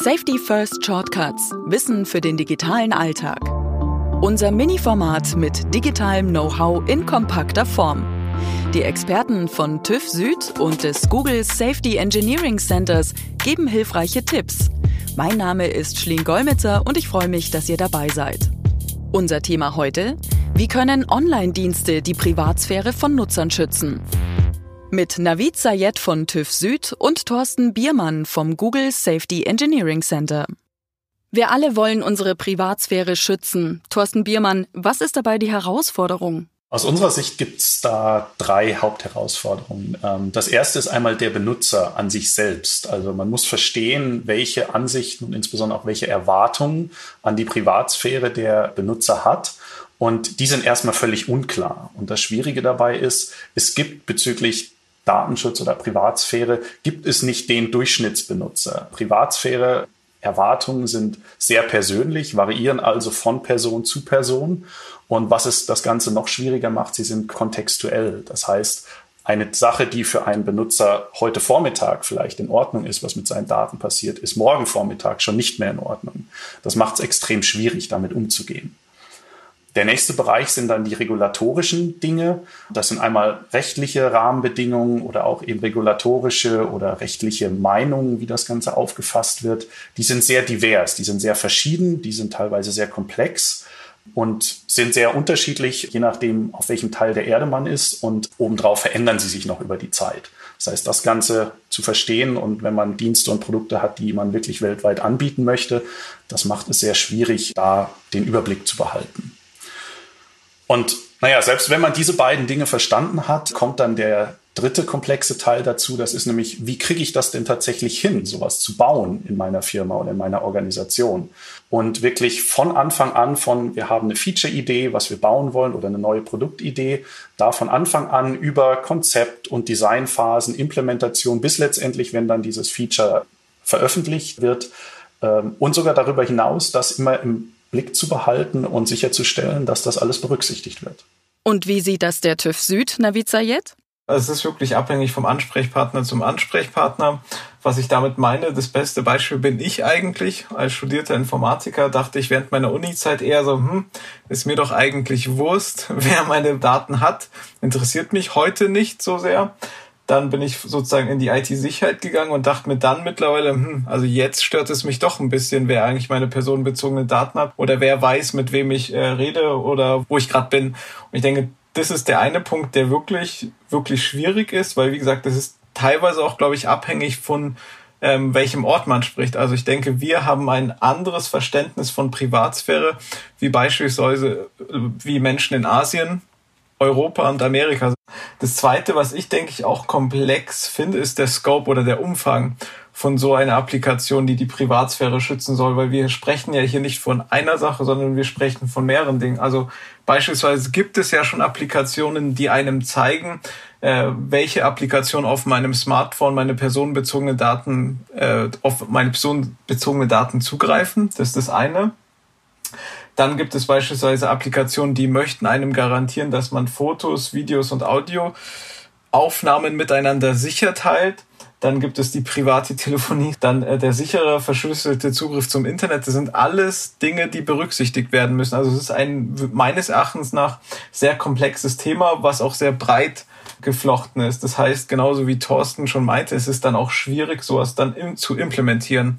Safety First Shortcuts. Wissen für den digitalen Alltag. Unser Mini-Format mit digitalem Know-how in kompakter Form. Die Experten von TÜV Süd und des Google Safety Engineering Centers geben hilfreiche Tipps. Mein Name ist Schleen Golmitzer und ich freue mich, dass ihr dabei seid. Unser Thema heute: Wie können Online-Dienste die Privatsphäre von Nutzern schützen? Mit Navid Sayed von TÜV Süd und Thorsten Biermann vom Google Safety Engineering Center. Wir alle wollen unsere Privatsphäre schützen. Thorsten Biermann, was ist dabei die Herausforderung? Aus unserer Sicht gibt es da drei Hauptherausforderungen. Ähm, das erste ist einmal der Benutzer an sich selbst. Also man muss verstehen, welche Ansichten und insbesondere auch welche Erwartungen an die Privatsphäre der Benutzer hat. Und die sind erstmal völlig unklar. Und das Schwierige dabei ist, es gibt bezüglich Datenschutz oder Privatsphäre gibt es nicht den Durchschnittsbenutzer. Privatsphäre Erwartungen sind sehr persönlich, variieren also von Person zu Person. Und was es das Ganze noch schwieriger macht, sie sind kontextuell. Das heißt, eine Sache, die für einen Benutzer heute Vormittag vielleicht in Ordnung ist, was mit seinen Daten passiert, ist morgen Vormittag schon nicht mehr in Ordnung. Das macht es extrem schwierig, damit umzugehen. Der nächste Bereich sind dann die regulatorischen Dinge. Das sind einmal rechtliche Rahmenbedingungen oder auch eben regulatorische oder rechtliche Meinungen, wie das Ganze aufgefasst wird. Die sind sehr divers, die sind sehr verschieden, die sind teilweise sehr komplex und sind sehr unterschiedlich, je nachdem, auf welchem Teil der Erde man ist. Und obendrauf verändern sie sich noch über die Zeit. Das heißt, das Ganze zu verstehen und wenn man Dienste und Produkte hat, die man wirklich weltweit anbieten möchte, das macht es sehr schwierig, da den Überblick zu behalten. Und naja, selbst wenn man diese beiden Dinge verstanden hat, kommt dann der dritte komplexe Teil dazu. Das ist nämlich, wie kriege ich das denn tatsächlich hin, sowas zu bauen in meiner Firma oder in meiner Organisation? Und wirklich von Anfang an von, wir haben eine Feature-Idee, was wir bauen wollen oder eine neue Produktidee, da von Anfang an über Konzept und Designphasen, Implementation bis letztendlich, wenn dann dieses Feature veröffentlicht wird, ähm, und sogar darüber hinaus, das immer im Blick zu behalten und sicherzustellen, dass das alles berücksichtigt wird. Und wie sieht das der TÜV Süd, Navid Sayed? Also es ist wirklich abhängig vom Ansprechpartner zum Ansprechpartner. Was ich damit meine, das beste Beispiel bin ich eigentlich. Als studierter Informatiker dachte ich während meiner Uni-Zeit eher so, hm, ist mir doch eigentlich Wurst, wer meine Daten hat. Interessiert mich heute nicht so sehr. Dann bin ich sozusagen in die IT-Sicherheit gegangen und dachte mir dann mittlerweile, hm, also jetzt stört es mich doch ein bisschen, wer eigentlich meine personenbezogenen Daten hat oder wer weiß, mit wem ich äh, rede oder wo ich gerade bin. Und ich denke, das ist der eine Punkt, der wirklich, wirklich schwierig ist, weil wie gesagt, das ist teilweise auch, glaube ich, abhängig von ähm, welchem Ort man spricht. Also ich denke, wir haben ein anderes Verständnis von Privatsphäre, wie beispielsweise äh, wie Menschen in Asien, Europa und Amerika. Das zweite, was ich denke ich auch komplex finde, ist der Scope oder der Umfang von so einer Applikation, die die Privatsphäre schützen soll, weil wir sprechen ja hier nicht von einer Sache, sondern wir sprechen von mehreren Dingen. Also beispielsweise gibt es ja schon Applikationen, die einem zeigen, äh, welche Applikation auf meinem Smartphone meine personenbezogene Daten, äh, auf meine personenbezogene Daten zugreifen. Das ist das eine. Dann gibt es beispielsweise Applikationen, die möchten einem garantieren, dass man Fotos, Videos und Audioaufnahmen miteinander sicher teilt. Dann gibt es die private Telefonie, dann äh, der sichere, verschlüsselte Zugriff zum Internet. Das sind alles Dinge, die berücksichtigt werden müssen. Also es ist ein meines Erachtens nach sehr komplexes Thema, was auch sehr breit geflochten ist. Das heißt, genauso wie Thorsten schon meinte, es ist dann auch schwierig, sowas dann im, zu implementieren.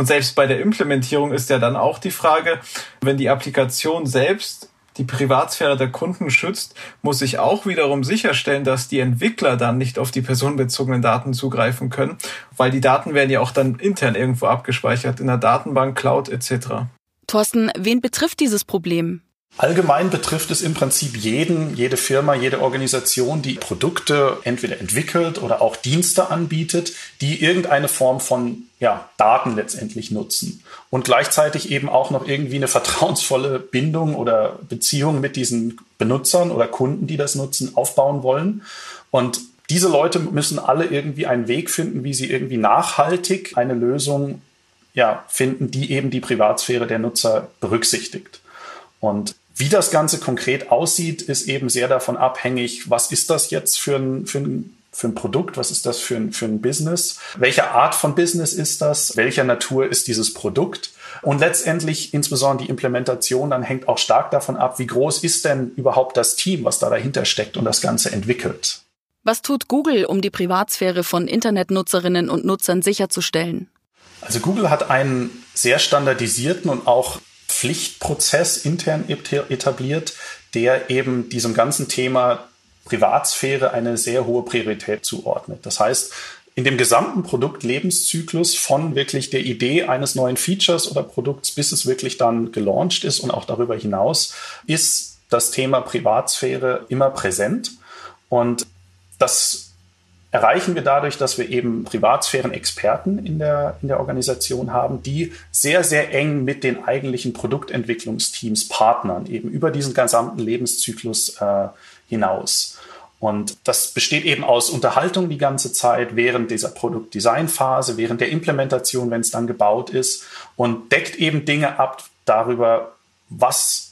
Und selbst bei der Implementierung ist ja dann auch die Frage, wenn die Applikation selbst die Privatsphäre der Kunden schützt, muss ich auch wiederum sicherstellen, dass die Entwickler dann nicht auf die personenbezogenen Daten zugreifen können, weil die Daten werden ja auch dann intern irgendwo abgespeichert, in der Datenbank, Cloud etc. Thorsten, wen betrifft dieses Problem? Allgemein betrifft es im Prinzip jeden, jede Firma, jede Organisation, die Produkte entweder entwickelt oder auch Dienste anbietet, die irgendeine Form von ja, Daten letztendlich nutzen und gleichzeitig eben auch noch irgendwie eine vertrauensvolle Bindung oder Beziehung mit diesen Benutzern oder Kunden, die das nutzen, aufbauen wollen. Und diese Leute müssen alle irgendwie einen Weg finden, wie sie irgendwie nachhaltig eine Lösung ja, finden, die eben die Privatsphäre der Nutzer berücksichtigt. Und wie das Ganze konkret aussieht, ist eben sehr davon abhängig, was ist das jetzt für ein, für ein für ein Produkt? Was ist das für ein, für ein Business? Welche Art von Business ist das? Welcher Natur ist dieses Produkt? Und letztendlich insbesondere die Implementation dann hängt auch stark davon ab, wie groß ist denn überhaupt das Team, was da dahinter steckt und das Ganze entwickelt. Was tut Google, um die Privatsphäre von Internetnutzerinnen und Nutzern sicherzustellen? Also Google hat einen sehr standardisierten und auch Pflichtprozess intern etabliert, der eben diesem ganzen Thema Privatsphäre eine sehr hohe Priorität zuordnet. Das heißt, in dem gesamten Produktlebenszyklus von wirklich der Idee eines neuen Features oder Produkts, bis es wirklich dann gelauncht ist und auch darüber hinaus, ist das Thema Privatsphäre immer präsent. Und das erreichen wir dadurch, dass wir eben Privatsphären-Experten in der, in der Organisation haben, die sehr, sehr eng mit den eigentlichen Produktentwicklungsteams partnern, eben über diesen gesamten Lebenszyklus äh, hinaus. Und das besteht eben aus Unterhaltung die ganze Zeit während dieser Produktdesignphase, während der Implementation, wenn es dann gebaut ist und deckt eben Dinge ab darüber, was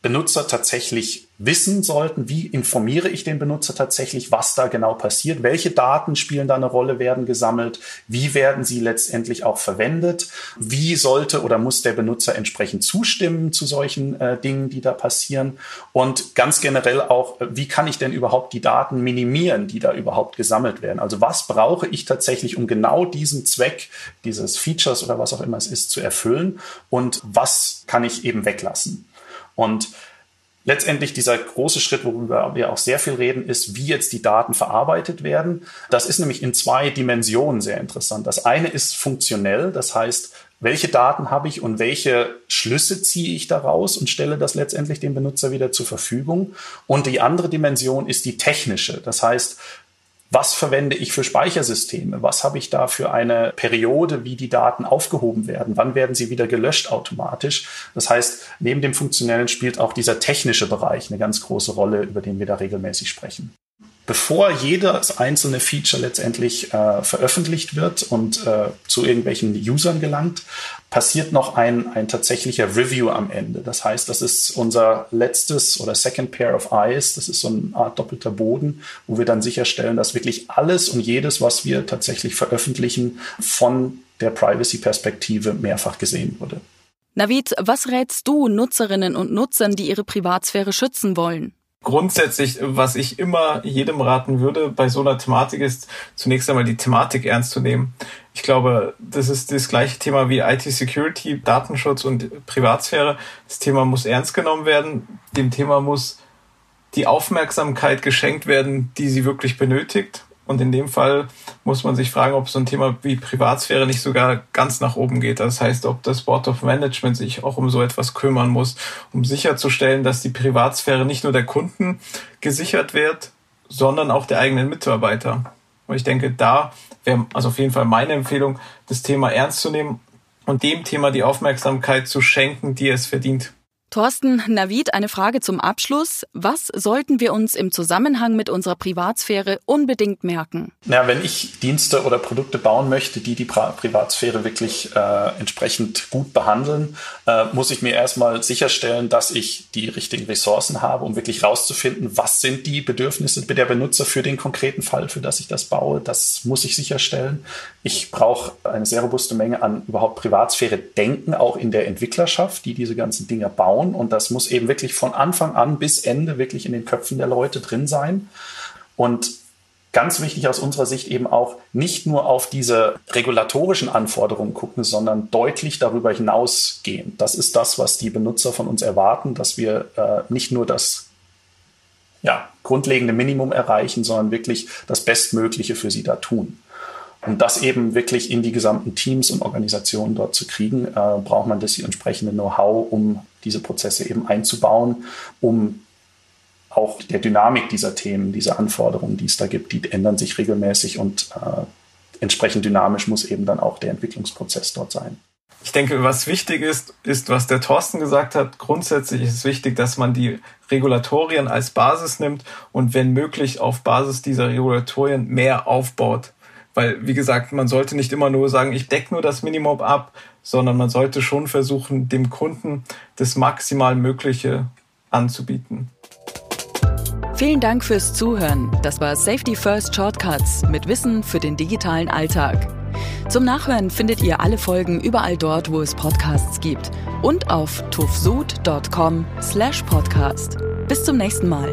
Benutzer tatsächlich wissen sollten, wie informiere ich den Benutzer tatsächlich, was da genau passiert, welche Daten spielen da eine Rolle, werden gesammelt, wie werden sie letztendlich auch verwendet, wie sollte oder muss der Benutzer entsprechend zustimmen zu solchen äh, Dingen, die da passieren und ganz generell auch, wie kann ich denn überhaupt die Daten minimieren, die da überhaupt gesammelt werden. Also was brauche ich tatsächlich, um genau diesen Zweck dieses Features oder was auch immer es ist, zu erfüllen und was kann ich eben weglassen. Und letztendlich dieser große Schritt, worüber wir auch sehr viel reden, ist, wie jetzt die Daten verarbeitet werden. Das ist nämlich in zwei Dimensionen sehr interessant. Das eine ist funktionell, das heißt, welche Daten habe ich und welche Schlüsse ziehe ich daraus und stelle das letztendlich dem Benutzer wieder zur Verfügung. Und die andere Dimension ist die technische. Das heißt, was verwende ich für Speichersysteme? Was habe ich da für eine Periode, wie die Daten aufgehoben werden? Wann werden sie wieder gelöscht automatisch? Das heißt, neben dem Funktionellen spielt auch dieser technische Bereich eine ganz große Rolle, über den wir da regelmäßig sprechen bevor jedes einzelne Feature letztendlich äh, veröffentlicht wird und äh, zu irgendwelchen Usern gelangt, passiert noch ein, ein tatsächlicher Review am Ende. Das heißt, das ist unser letztes oder second pair of eyes. Das ist so eine Art doppelter Boden, wo wir dann sicherstellen, dass wirklich alles und jedes, was wir tatsächlich veröffentlichen, von der Privacy-Perspektive mehrfach gesehen wurde. Navid, was rätst du Nutzerinnen und Nutzern, die ihre Privatsphäre schützen wollen? Grundsätzlich, was ich immer jedem raten würde bei so einer Thematik ist, zunächst einmal die Thematik ernst zu nehmen. Ich glaube, das ist das gleiche Thema wie IT-Security, Datenschutz und Privatsphäre. Das Thema muss ernst genommen werden. Dem Thema muss die Aufmerksamkeit geschenkt werden, die sie wirklich benötigt. Und in dem Fall muss man sich fragen, ob so ein Thema wie Privatsphäre nicht sogar ganz nach oben geht. Das heißt, ob das Board of Management sich auch um so etwas kümmern muss, um sicherzustellen, dass die Privatsphäre nicht nur der Kunden gesichert wird, sondern auch der eigenen Mitarbeiter. Und ich denke, da wäre also auf jeden Fall meine Empfehlung, das Thema ernst zu nehmen und dem Thema die Aufmerksamkeit zu schenken, die es verdient. Thorsten, Navid, eine Frage zum Abschluss. Was sollten wir uns im Zusammenhang mit unserer Privatsphäre unbedingt merken? Na, wenn ich Dienste oder Produkte bauen möchte, die die Privatsphäre wirklich äh, entsprechend gut behandeln, äh, muss ich mir erstmal sicherstellen, dass ich die richtigen Ressourcen habe, um wirklich rauszufinden, was sind die Bedürfnisse der Benutzer für den konkreten Fall, für das ich das baue. Das muss ich sicherstellen. Ich brauche eine sehr robuste Menge an überhaupt Privatsphäre-Denken, auch in der Entwicklerschaft, die diese ganzen Dinge bauen bauen und das muss eben wirklich von Anfang an bis Ende wirklich in den Köpfen der Leute drin sein. Und ganz wichtig aus unserer Sicht eben auch nicht nur auf diese regulatorischen Anforderungen gucken, sondern deutlich darüber hinausgehen. Das ist das, was die Benutzer von uns erwarten, dass wir äh, nicht nur das ja, grundlegende Minimum erreichen, sondern wirklich das Bestmögliche für sie da tun. Um das eben wirklich in die gesamten Teams und Organisationen dort zu kriegen, äh, braucht man das entsprechende Know-how, um diese Prozesse eben einzubauen, um auch der Dynamik dieser Themen, dieser Anforderungen, die es da gibt, die ändern sich regelmäßig und äh, entsprechend dynamisch muss eben dann auch der Entwicklungsprozess dort sein. Ich denke, was wichtig ist, ist, was der Thorsten gesagt hat. Grundsätzlich ist es wichtig, dass man die Regulatorien als Basis nimmt und wenn möglich auf Basis dieser Regulatorien mehr aufbaut. Weil, wie gesagt, man sollte nicht immer nur sagen, ich decke nur das Minimum ab, sondern man sollte schon versuchen, dem Kunden das maximal Mögliche anzubieten. Vielen Dank fürs Zuhören. Das war Safety First Shortcuts mit Wissen für den digitalen Alltag. Zum Nachhören findet ihr alle Folgen überall dort, wo es Podcasts gibt und auf tuffsud.com slash podcast. Bis zum nächsten Mal.